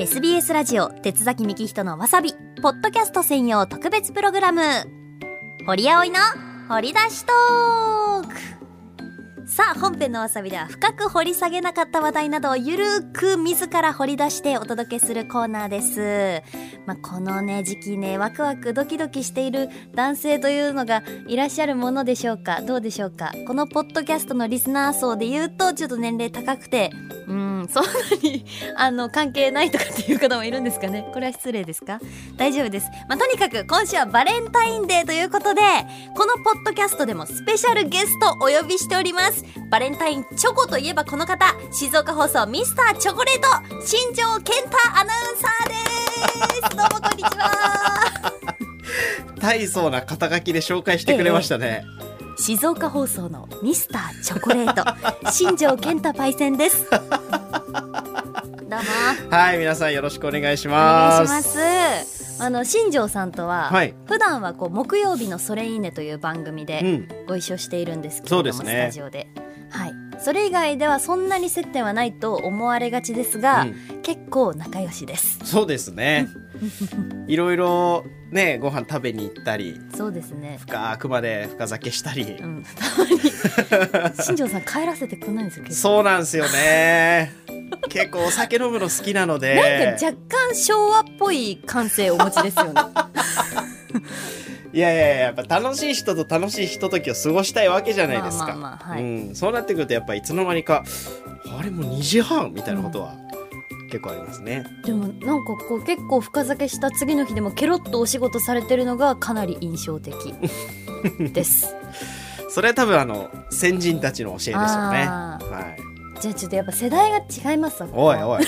SBS ラジオ鉄崎幹人のわさびポッドキャスト専用特別プログラム。堀葵の掘り出しトー。さあ本編のわさびでは深く掘り下げなかった話題などをゆるーく自ら掘り出してお届けするコーナーです、まあ、このね時期ねワクワクドキドキしている男性というのがいらっしゃるものでしょうか？どうでしょうか？このポッドキャストのリスナー層で言うとちょっと年齢高くて。うんそんなに あの関係ないとかっていう方もいるんですかね？これは失礼ですか？大丈夫です、まあ、とにかく今週はバレンタインデーということでこのポッドキャストでもスペシャルゲストお呼びしております。バレンタインチョコといえばこの方静岡放送ミスターチョコレート新庄健太アナウンサーです。どうもこんにちは。大層な肩書きで紹介してくれましたね、静岡放送のミスターチョコレート 新庄健太パイセンです。どうも。はい皆さんよろしくお願いしおます。願いしますあの新庄さんとは、はい。普段はこう木曜日のそれいいねという番組でうん。ご一緒しているんですけれども、そうですね。スタジオで。はい。それ以外ではそんなに接点はないと思われがちですが、うん。結構仲良しです。そうですね。いろいろねご飯食べに行ったりそうですね。深くまで深酒したり。うん。たまに。新庄さん帰らせてくんないんですよそうなんですよね 結構お酒飲むの好きなので。なんか若干昭和っぽい感性をお持ちですよね。いやいやいややっぱ楽しい人と楽しいひとときを過ごしたいわけじゃないですか、そうなってくるとやっぱいつの間にかあれもう2時半みたいなことは結構ありますね、でもなんかこう結構深酒した次の日でもケロッとお仕事されてるのがかなり印象的。です。それは多分あの先人たちの教えでしょうね。あはいじゃあちょっとやっぱ世代が違いますわおいおい。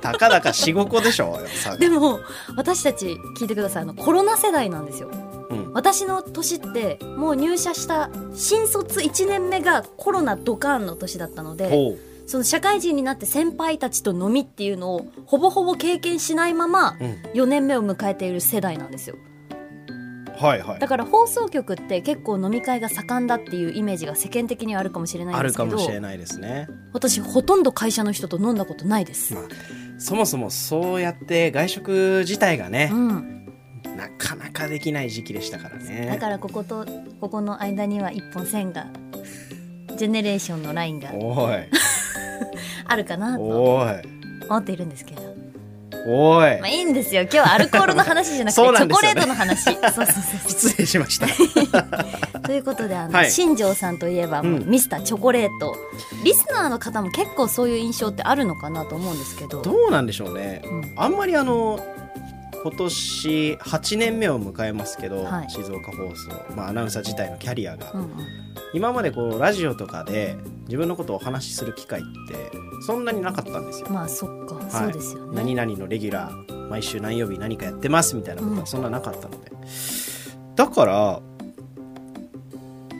たかだかしごこでしょさ。でも私たち聞いてください。あのコロナ世代なんですよ。うん。私の年ってもう入社した新卒1年目がコロナドカーンの年だったのでほその社会人になって先輩たちと飲みっていうのをほぼほぼ経験しないままう、うん、4年目を迎えている世代なんですよはいはい。だから放送局って結構飲み会が盛んだっていうイメージが世間的にはあるかもしれないんあるかですけどもしれないですね。私ほとんど会社の人と飲んだことないです、まあそもそもそうやって外食自体がねう、ん、なかなかできない時期でしたからね。だからこことここの間には一本線がジェネレーションのラインが あるかなと思っているんですけどおい。まあいいんですよ。今日はアルコールの話じゃなくてチそうなョコレートの話。そうそうそうそ失礼しました。う ということであの、はい。新庄さんといえばミスターチョコレート。リスナーの方も結構そういう印象ってあるのかなと思うんですけど。どうなんでしょうね。うん。あんまりあの今年8年目を迎えますけど、はい。静岡放送、まあ、アナウンサー自体のキャリアが、うんうん。今までこうラジオとかで自分のことをお話しする機会ってそんなになかったんですよ。まあそっか、はい。そうですよね。何々のレギュラー毎週何曜日何かやってますみたいなことうん。はそんななかったので、だから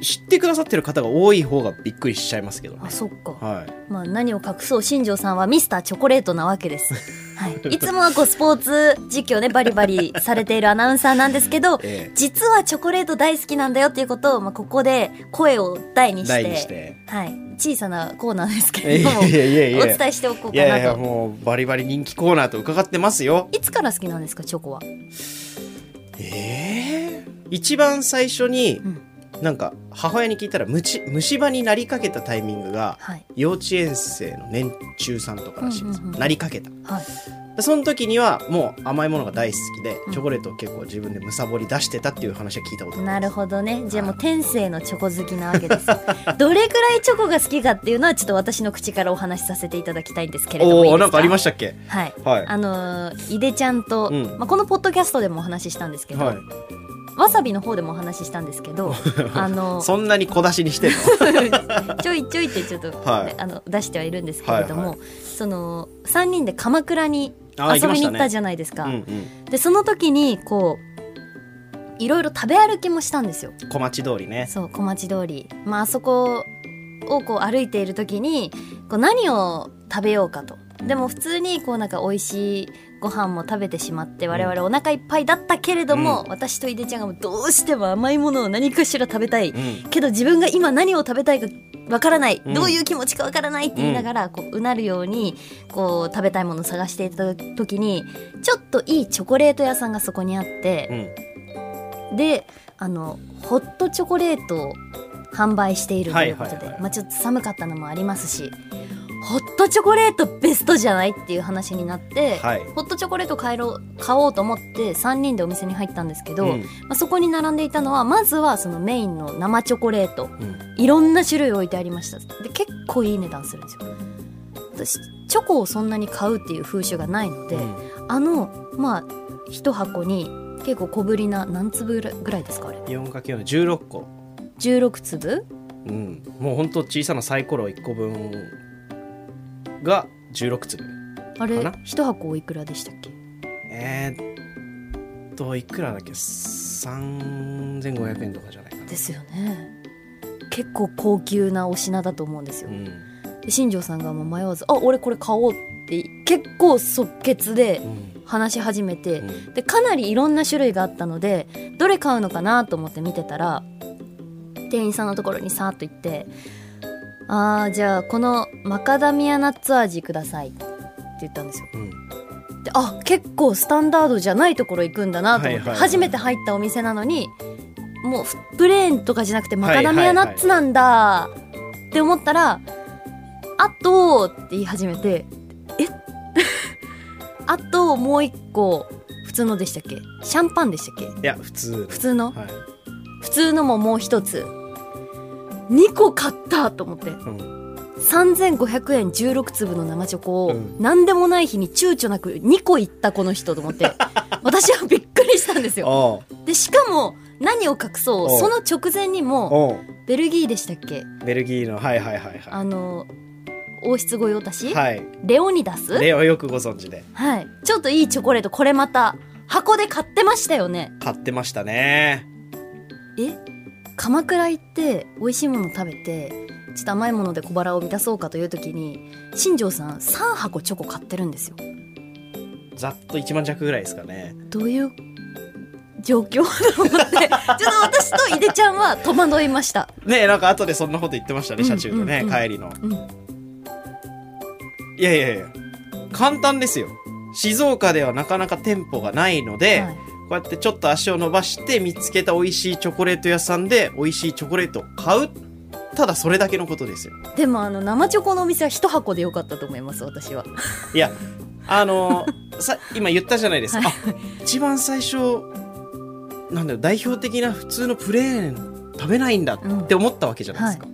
知ってくださってる方が多い方がびっくりしちゃいますけどね。あ。そっか、はい、まあ何を隠そう新庄さんはミスターチョコレートなわけです。はい、いつもはこうスポーツ実況ねバリバリされているアナウンサーなんですけど ええ。実はチョコレート大好きなんだよっていうことを、まあ、ここで声を大にして。はい、小さなコーナーですけれどもいやいやいやお伝えしておこうかいやいやいやなともうバリバリ人気コーナーと伺ってますよ。いつから好きなんですかチョコは？ええ？一番最初に、うんなんか母親に聞いたら虫虫歯になりかけたタイミングがはい。幼稚園生の年中さんとからしいんですよ、うんうんうん。なりかけた。はい。でその時にはもう甘いものが大好きでうん。チョコレートを結構自分でむさぼり出してたっていう話は聞いたことなるほどね。じゃあもう天性のチョコ好きなわけです。どれぐらいチョコが好きかっていうのはちょっと私の口からお話しさせていただきたいんですけれどもおおなんかありましたっけ？はい。はい。あのーいでちゃんと、うん。まあ、このポッドキャストでもお話ししたんですけど、はいわさびの方でもお話ししたんですけど あのそんなに小出しにしてる ちょいちょいってちょっと、はい。あの出してはいるんですけれども、はいはその3人で鎌倉に遊びに行ったじゃゃないですか。うんうん。でその時にこういろいろ食べ歩きもしたんですよ。小町通りね。そう小町通り、まああそこをこう歩いている時にこう何を食べようかと。でも普通にこうなんか美味しいご飯も食べてしまって我々お腹いっぱいだったけれども、うん。私と井出ちゃんがどうしても甘いものを何かしら食べたい、うん。けど自分が今何を食べたいかわからない、うん。どういう気持ちかわからないって言いながら、こううなるようにこう食べたいものを探していた時にちょっといいチョコレート屋さんがそこにあって、うん。であのホットチョコレートを販売しているということで、まあ、ちょっと寒かったのもありますしホットチョコレートベストじゃないっていう話になって、はい。ホットチョコレート買えろ買おうと思って3人でお店に入ったんですけど、うん。まあ、そこに並んでいたのはまずはそのメインの生チョコレート。うん。いろんな種類置いてありました。で結構いい値段するんですよ。私チョコをそんなに買うっていう風習がないので、うん。あのまあ一箱に結構小ぶりな何粒ぐらいですかあれ？4×4 で16個。16粒？うん。もうほんと小さなサイコロ1個分が16粒あれかな？一箱おいくらでしたっけ？えー、っといくらだっけ？3500円とかじゃないかな。ですよね。結構高級なお品だと思うんですよ。うん。で新庄さんがもう迷わず「あ俺これ買おう」って結構即決でうん。話し始めて、うん。でかなりいろんな種類があったのでどれ買うのかなと思って見てたら店員さんのところにさーっと行って「あーじゃあこのマカダミアナッツ味ください」って言ったんですよ。うん。であ結構スタンダードじゃないところ行くんだなと思って、はいはいはい。初めて入ったお店なのにもうプレーンとかじゃなくてマカダミアナッツなんだって思ったら「あと」って言い始めて「え？あともう一個普通のでしたっけ？シャンパンでしたっけ？いや普通。普通の？はい。普通のももう一つ2個買ったと思って。うん。3500円16粒の生チョコを、うん。何でもない日に躊躇なく2個いったこの人と思って。私はびっくりしたんですよ。でしかも何を隠そう。その直前にもベルギーでしたっけ？ベルギーのはいはいはいはあの王室御用達、いはい。レオニダス？レオよくご存知で。はい。ちょっといいチョコレートこれまた箱で買ってましたよね。買ってましたね。え？鎌倉行って美味しいもの食べてちょっと甘いもので小腹を満たそうかという時に新庄さん3箱チョコ買ってるんですよ。ざっと1万弱ぐらいですかね。どういう状況と思って ちょっと私と井出ちゃんは戸惑いました。ねえなんか後でそんなこと言ってましたねうん車中でね、うんうん。帰りの。うん。いやいやいや簡単ですよ。静岡ではなかなか店舗がないので、はいこうやってちょっと足を伸ばして見つけた美味しいチョコレート屋さんで美味しいチョコレートを買う。ただそれだけのことですよ。でもあの生チョコのお店は一箱でよかったと思います私は。いやあのーさ今言ったじゃないですか、はい。あ一番最初なんだよ代表的な普通のプレーン食べないんだって思ったわけじゃないですか、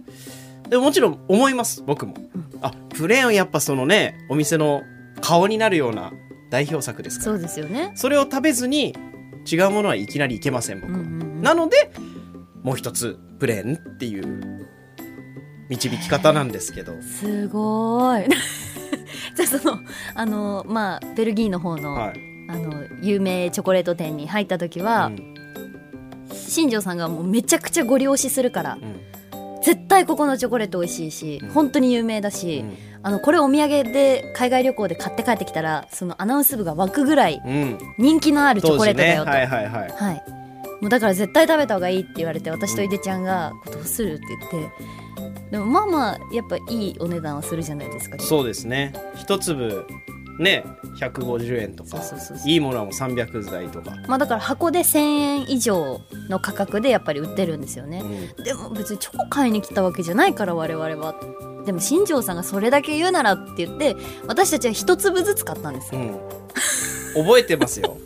でももちろん思います僕も、あプレーンはやっぱそのねお店の顔になるような代表作ですから。そうですよね。それを食べずに違うものはいきなりいけません僕は、うんうんうん。なのでもう一つプレーンっていう導き方なんですけど。すごーい。じゃあそのあのまあベルギーの方の,、はい、あの有名チョコレート店に入った時は、うん。新庄さんがもうめちゃくちゃご利用しするからうん。絶対ここのチョコレート美味しいし、うん。本当に有名だし、あのこれお土産で海外旅行で買って帰ってきたらそのアナウンス部が湧くぐらいうん。うん人気のあるチョコレートだよと、はいはいはい。はい、もうだから絶対食べた方がいいって言われて私と井出ちゃんが「どうする?」って言って。でもまあまあやっぱいいお値段はするじゃないですか。そうですね。一粒ね150円とか。いいものはもう300台とか、まあだから箱で1000円以上の価格でやっぱり売ってるんですよね。うん。でも別にチョコ買いに来たわけじゃないから我々はでも新庄さんがそれだけ言うならって言って私たちは一粒ずつ買ったんですよ、うん。覚えてますよ。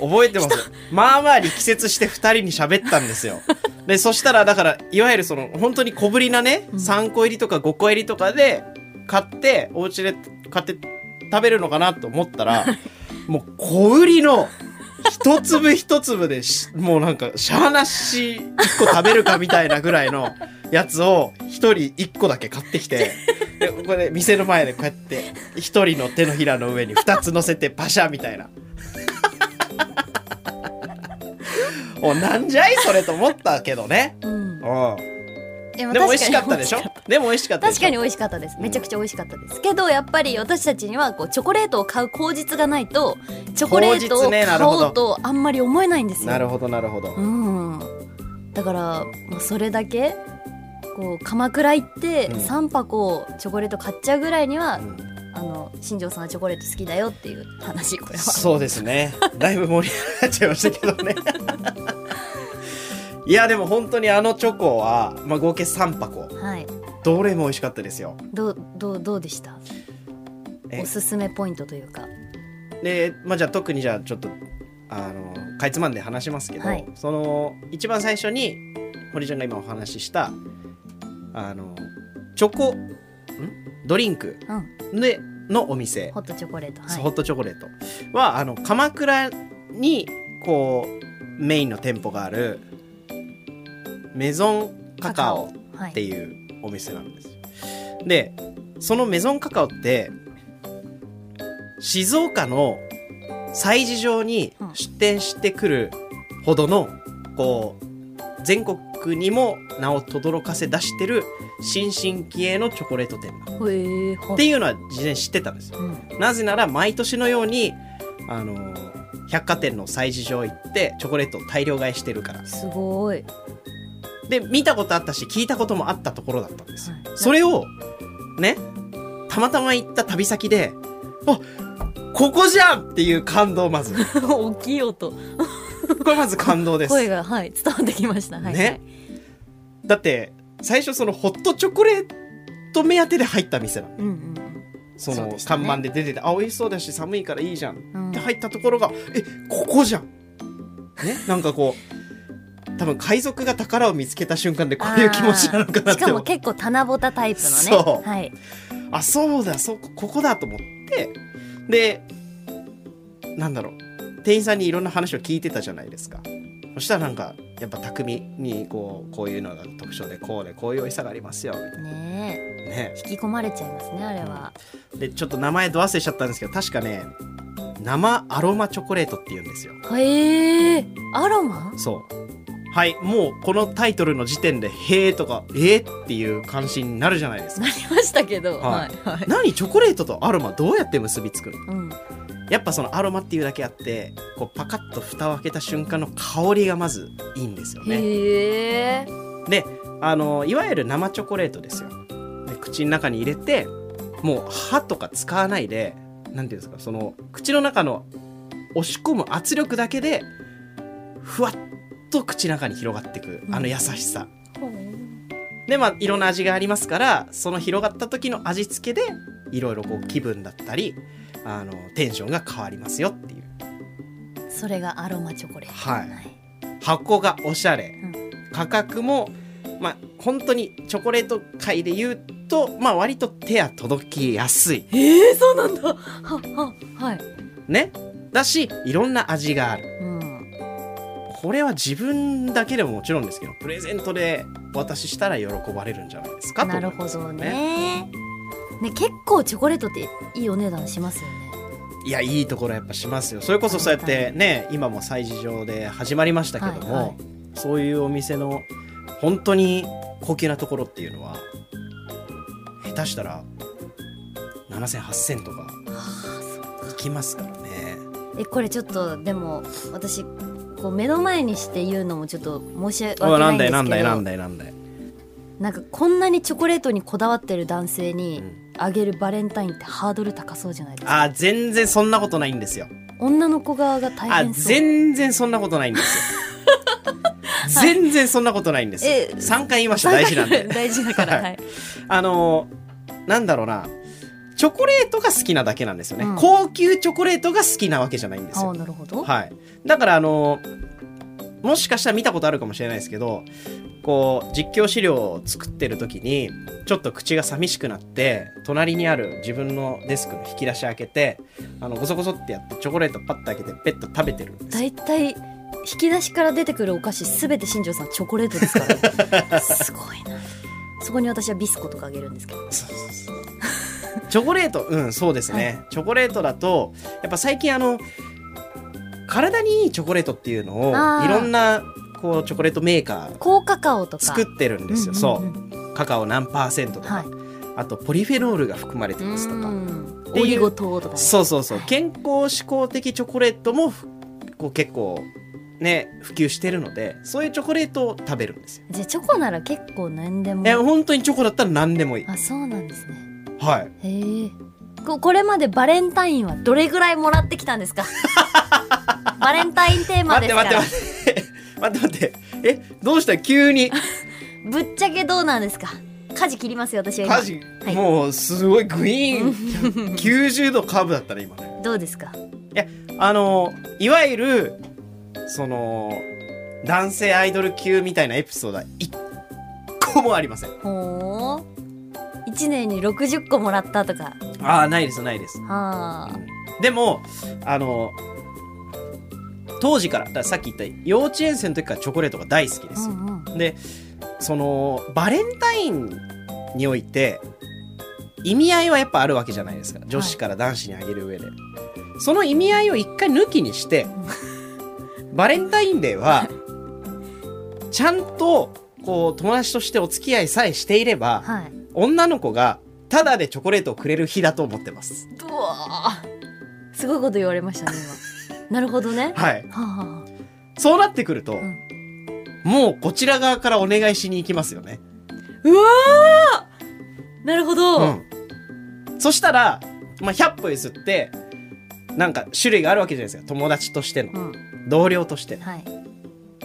覚えてます。よまあまあ力説して2人に喋ったんですよ。でそしたらだからいわゆるその本当に小ぶりなね、うん。3個入りとか5個入りとかで買ってお家で買って食べるのかなと思ったら もう小売りの一粒一粒でしもうなんかしゃーなし1個食べるかみたいなぐらいのやつを1人1個だけ買ってきてでこれ店の前でこうやって1人の手のひらの上に2つ乗せてパシャみたいな。おなんじゃい？それと思ったけどね。うんうん。でも美味しかったでしょ？でも美味しかったでしょ？確かに美味しかったです。めちゃくちゃ美味しかったです。けどやっぱり私たちにはこうチョコレートを買う口実がないとチョコレートを買おうとあんまり思えないんですよ。なるほどなるほど。うん。だから、まあ、それだけこう鎌倉行ってうん。3箱チョコレート買っちゃうぐらいには、うん。あの新庄さんはチョコレート好きだよっていう話これは。そうですね。だいぶ盛り上がっちゃいましたけどねいやでも本当にあのチョコは、まあ、合計3箱。はい。どれも美味しかったですよ。どうどうどうでした？え？おすすめポイントというか。で、まあ、じゃあ特にじゃあちょっとあのかいつまんで話しますけど、はい。その一番最初に堀ちゃんが今お話ししたあのチョコん？ドリンクうん。でのお店、ホットチョコレート。はい。ホットチョコレートはあの鎌倉にこうメインの店舗があるメゾンカカオはい。っていうお店なんですよ。でそのメゾンカカオって静岡の催事場に出店してくるほどのこう全国にも名を轟かせ出してる新進気鋭のチョコレート店だっへえはていうのは事前に知ってたんですよ。うん。なぜなら毎年のようにあの百貨店の催事場行ってチョコレートを大量買いしてるからすごいで見たことあったし聞いたこともあったところだったんです。よ、はい。それをねたまたま行った旅先であここじゃんっていう感動まず。大きい音。これまず感動です。声がはい伝わってきました。はい、ね。だって最初そのホットチョコレート目当てで入った店なのうんうんそのね。看板で出てて、あ美味しそうだし寒いからいいじゃんうん。って入ったところがえここじゃん。ねなんかこう多分海賊が宝を見つけた瞬間でこういう気持ちなのかなっしてかも思結構棚ぼたタイプのね。そう。はい。あそうだそうここだと思って。でなんだろう。店員さんにいろんな話を聞いてたじゃないですか。そしたらなんかやっぱ匠にこうこういうのが特徴でこうでこういう美味しさがありますよみたいねな。ねえ。引き込まれちゃいますねあれは。でちょっと名前ど忘れしちゃったんですけど確かね生アロマチョコレートっていうんですよ。へえ。アロマ？そうはいもうこのタイトルの時点で「へえ」とか「えー、っていう関心になるじゃないですか。なりましたけどははいいはい。何チョコレートとアロマどうやって結びつくの？うん。やっぱそのアロマっていうだけあってこうパカッと蓋を開けた瞬間の香りがまずいいんですよね。へえであのいわゆる生チョコレートですよ。で口の中に入れてもう歯とか使わないでなんていうんですかその口の中の押し込む圧力だけでふわっと口の中に広がっていくあの優しさ、でまあいろんな味がありますからその広がった時の味付けでいろいろこう気分だったりあのテンションが変わりますよっていう。それがアロマチョコレートはい。箱がおしゃれ、価格もまあ本当にチョコレート界で言うとまあ割と手は届きやすい。えー、そうなんだ。はははい。ね。だしいろんな味がある。うんこれは自分だけでももちろんですけどプレゼントでお渡ししたら喜ばれるんじゃないですかとなるほどね。ね結構チョコレートっていいお値段しますよね。いやいいところやっぱしますよ。それこそそうやってね今も催事場で始まりましたけども、はいはい。そういうお店の本当に高級なところっていうのは下手したら70008000とかいきますからね。えこれちょっとでも私こう目の前にして言うのもちょっと申し訳おないんですけどなんだいなんだいなんだいなんだい。なんかこんなにチョコレートにこだわってる男性にうん。あげるバレンタインってハードル高そうじゃないですか。あ全然そんなことないんですよ。女の子側が大あ変そう。全然そんなことないんですよ。全然そんなことないんですよ。え3回言いました。大事なんで。大事だからはい。はい。あのーなんだろうなチョコレートが好きなだけなんですよね、うん。高級チョコレートが好きなわけじゃないんですよ。なるほど。はい。だからあのーもしかしたら見たことあるかもしれないですけどこう実況資料を作ってる時にちょっと口が寂しくなって隣にある自分のデスクの引き出し開けてあのゴソゴソってやってチョコレートパッと開けてペッと食べてるんですよ。大体引き出しから出てくるお菓子すべて新庄さんチョコレートですから。すごいな。そこに私はビスコとかあげるんですけど。そうそうそう チョコレート。うんそうですね、チョコレートだとやっぱ最近あの体にいいチョコレートっていうのをいろんなこうチョコレートメーカー高カカオとか。作ってるんですよ、そう。カカオ何パーセントとか、はい。あとポリフェノールが含まれてますとか、オリゴ糖とかね。そうそうそう。はい健康志向的チョコレートもふこう結構ね普及してるのでそういうチョコレートを食べるんですよ。じゃあチョコなら結構何でもえ本当にチョコだったら何でもいい。あそうなんですねはい。へえここれまでバレンタインはどれぐらいもらってきたんですか？バレンタインテーマですから。待って待って待って。待ってえどうした？急に。ぶっちゃけどうなんですか？舵切りますよ私は事、はい。もうすごいグイーン。90度カーブだったね今ね。どうですか？あのいわゆるその男性アイドル級みたいなエピソードは一個もありません。ほう1年に60個もらったとか。ああないですないです。はあ。でもあの当時からださっき言った幼稚園生の時からチョコレートが大好きですよ、うんうん。でそのバレンタインにおいて意味合いはやっぱあるわけじゃないですか。女子から男子にあげる上で、その意味合いを一回抜きにして バレンタインデーはちゃんとこう友達としてお付き合いさえしていればはい女の子がタダでチョコレートをくれる日だと思ってます。うわー。すごいこと言われましたね今。なるほどね。はい。はあはそうなってくると、ん。もうこちら側からお願いしに行きますよね。あうわー。なるほど、うん。そしたら、まあ、100歩譲って、なんか種類があるわけじゃないですか。友達としての、うん。同僚としての、はい。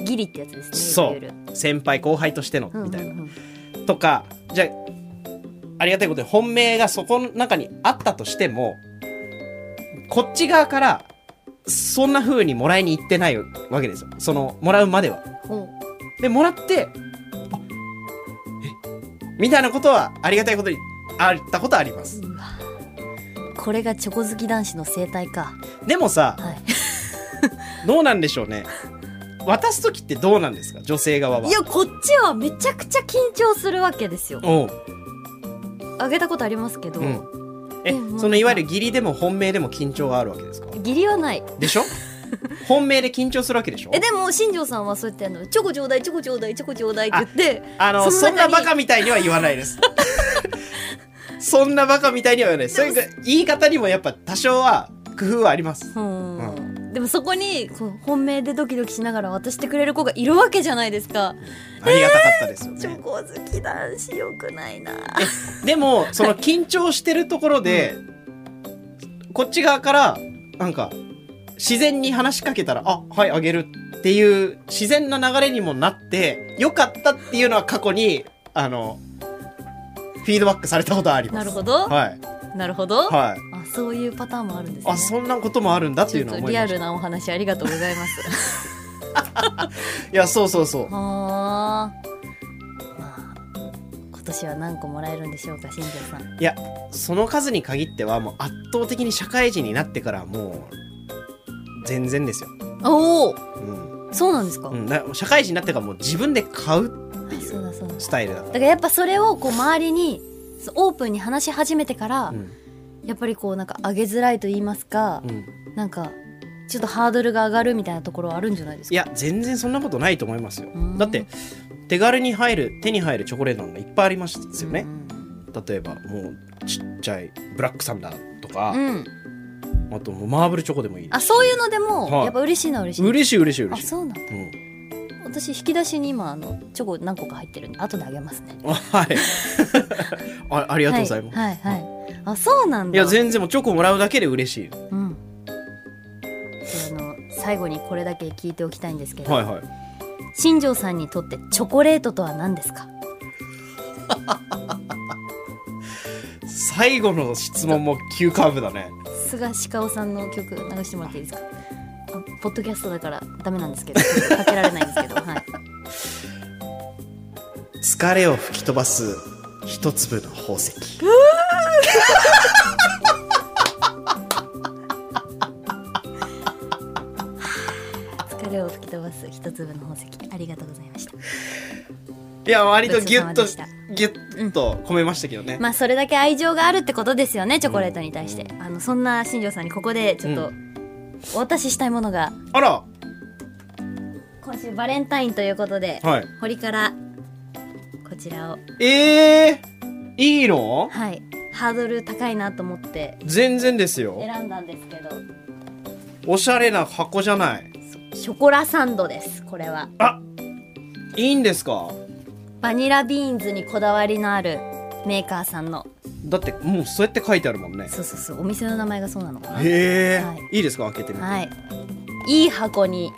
ギリってやつですねそう。先輩後輩としての、みたいな。うんうんうん。とか、じゃあ、ありがたいことに本命がそこの中にあったとしても、こっち側から、そんな風にもらいに行ってないわけですよ。その、もらうまでは。ほで、もらって、みたいなことは、ありがたいことに、あったことはあります。これがチョコ好き男子の生態かでもさ、はい どうなんでしょうね。渡す時ってどうなんですか？女性側は。いやこっちはめちゃくちゃ緊張するわけですよ。あげたことありますけど、うん。えそのいわゆる義理でも本命でも緊張があるわけですか？義理はないでしょ？本命で緊張するわけでしょ？えでも新庄さんはそうやってあのチョコちょうだいチョコちょうだいチョコちょうだいって言ってあの、そんなバカみたいには言わないです。そんなバカみたいには言わない。そういう言い方にもやっぱ多少は工夫はあります。うんでもそこにこう本命でドキドキしながら渡してくれる子がいるわけじゃないですかありがたかったですよね。チョコ好き男子よくないなでも、その緊張してるところで、こっち側から、なんか、自然に話しかけたら、あ、はい、あげるっていう自然な流れにもなって、よかったっていうのは過去に、あの、フィードバックされたことはあります。なるほど、はい。なるほど、はい。あそういうパターンもあるんですねあ、そんなこともあるんだっていうのは思いました。とリアルなお話ありがとうございます いや、そうそうそう。はあまあ今年は何個もらえるんでしょうか新庄さんいや、その数に限っては、もう圧倒的に社会人になってからはもう、全然ですよ。おおうん。そうなんですか、うん、な社会人になってからもう自分で買うってあいうスタイルだった。だからやっぱそれをこう周りにオープンに話し始めてから、うん。やっぱりこうなんか上げづらいと言いますか、うん。なんかちょっとハードルが上がるみたいなところはあるんじゃないですか？いや、全然そんなことないと思いますようん。だって、手軽に入る、手に入るチョコレートなんかいっぱいありますよねう。ん例えば、もう、ちっちゃい、ブラックサンダーとかう、ん、あともうマーブルチョコでもいいあそういうのでも、はいやっぱ嬉しいのは嬉しい嬉しい嬉しい嬉しい。あそうなんだうん。私引き出しに今あのチョコ何個か入ってるんで後であげますねあはい。あありがとうございます。はいはい、はい、あそうなんだいや、全然もうチョコもらうだけで嬉しい。うんであの最後にこれだけ聞いておきたいんですけど、はいはい。新庄さんにとってチョコレートとは何ですか？最後の質問も急カーブだね。菅氏顔さんの曲流してもらっていいですか？あポッドキャストだからダメなんですけどかけられないんですけど はい疲れを吹き飛ばす一粒の宝石。す一粒の宝石。ありがとうございました。いや、割とギュッとギュッと込めましたけどね。まあそれだけ愛情があるってことですよねチョコレートに対して、あのそんな新庄さんにここでちょっとうお渡ししたいものが。あら。今週バレンタインということで、はい。堀からこちらを。ええー、いいの？はい。ハードル高いなと思って。全然ですよ。選んだんですけど。おしゃれな箱じゃない。ショコラサンドですこれは。あいいんですか？バニラビーンズにこだわりのあるメーカーさんの。だってもうそうやって書いてあるもんね。そうそうそうお店の名前がそうなのかなへえ、はい。い、いですか？開けてみて、はい。いい箱に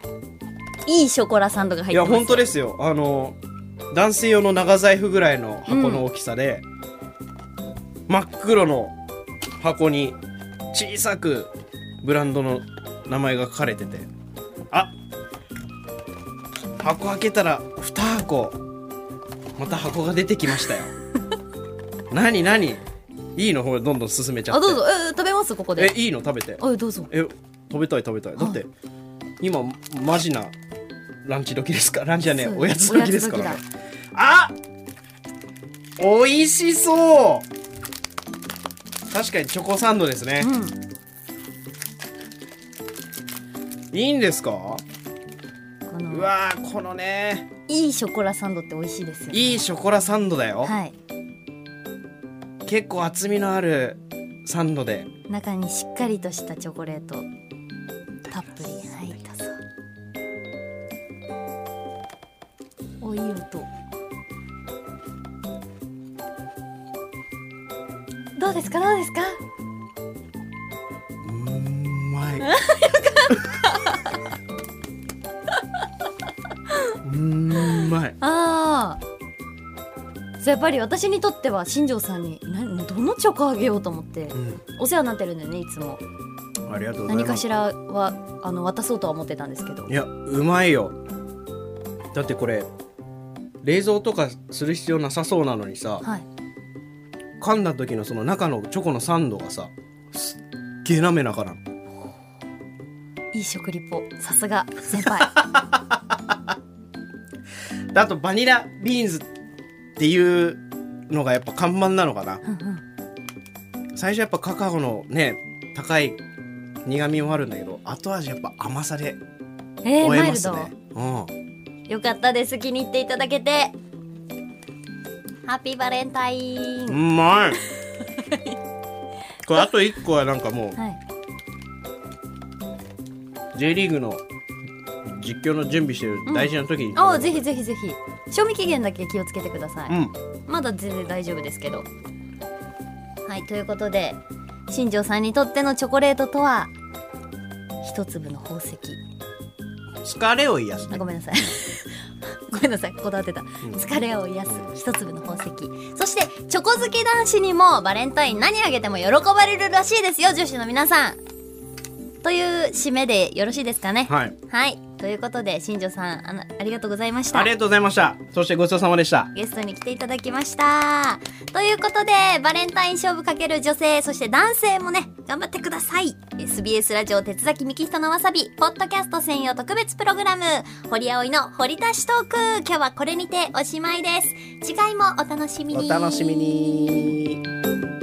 いいショコラサンドが入ってます。いや本当ですよ。あの男性用の長財布ぐらいの箱の大きさで、真っ黒の箱に小さくブランドの名前が書かれててあ箱開けたら2箱また箱が出てきましたよ。何何？いいの？ほらどんどん進めちゃって。あどうぞ。え食べます？ここで。えいいの？食べて。あどうぞ。え食べたい食べたい。だって、今マジなランチ時ですか？ランチじゃねえおやつ時ですからね。あ美味しそう！確かにチョコサンドですね、いいんですか？うんこのうわーこのね。いいショコラサンドって美味しいですよね。いいショコラサンドだよ、はい。結構厚みのあるサンドで。中にしっかりとしたチョコレートたっぷりはいどうぞおいい音どうですか？どうですか？うーんまい やっぱり私にとっては新庄さんになどのチョコあげようと思ってうん。お世話になってるんだよねいつも。ありがとうございます。何かしらはあの渡そうとは思ってたんですけど。いやうまいよ。だってこれ冷蔵とかする必要なさそうなのにさはい。噛んだ時のその中のチョコのサンドがさすっげえ滑らかなのいい食リポ。さすが先輩。であとバニラビーンズっていうのがやっぱ看板なのかな。うんうん最初やっぱカカオのね高い苦味もあるんだけど後味やっぱ甘さでえー、終えますね、うん。よかったです。気に入っていただけて。ハッピーバレンタイン、うまい。これあと1個はなんかもうはい。J リーグの実況の準備してる大事な時に、ああぜひぜひぜひ。賞味期限だけ気をつけてください、うん。まだ全然大丈夫ですけど。はいということで新庄さんにとってのチョコレートとは一粒の宝石。疲れを癒すね。あごめんなさい。ごめんなさい。こだわってた、疲れを癒す一粒の宝石。そしてチョコ好き男子にもバレンタイン何あげても喜ばれるらしいですよ女子の皆さん。という締めでよろしいですかね。はい。はいということで新庄さんあのありがとうございましたありがとうございましたそしてごちそうさまでしたゲストに来ていただきました。ということで、バレンタイン勝負かける女性、そして男性もね、頑張ってください。SBS ラジオ鉄崎幹人のわさび、ポッドキャスト専用特別プログラム、堀葵の掘り出しトーク。今日はこれにておしまいです。次回もお楽しみに。お楽しみに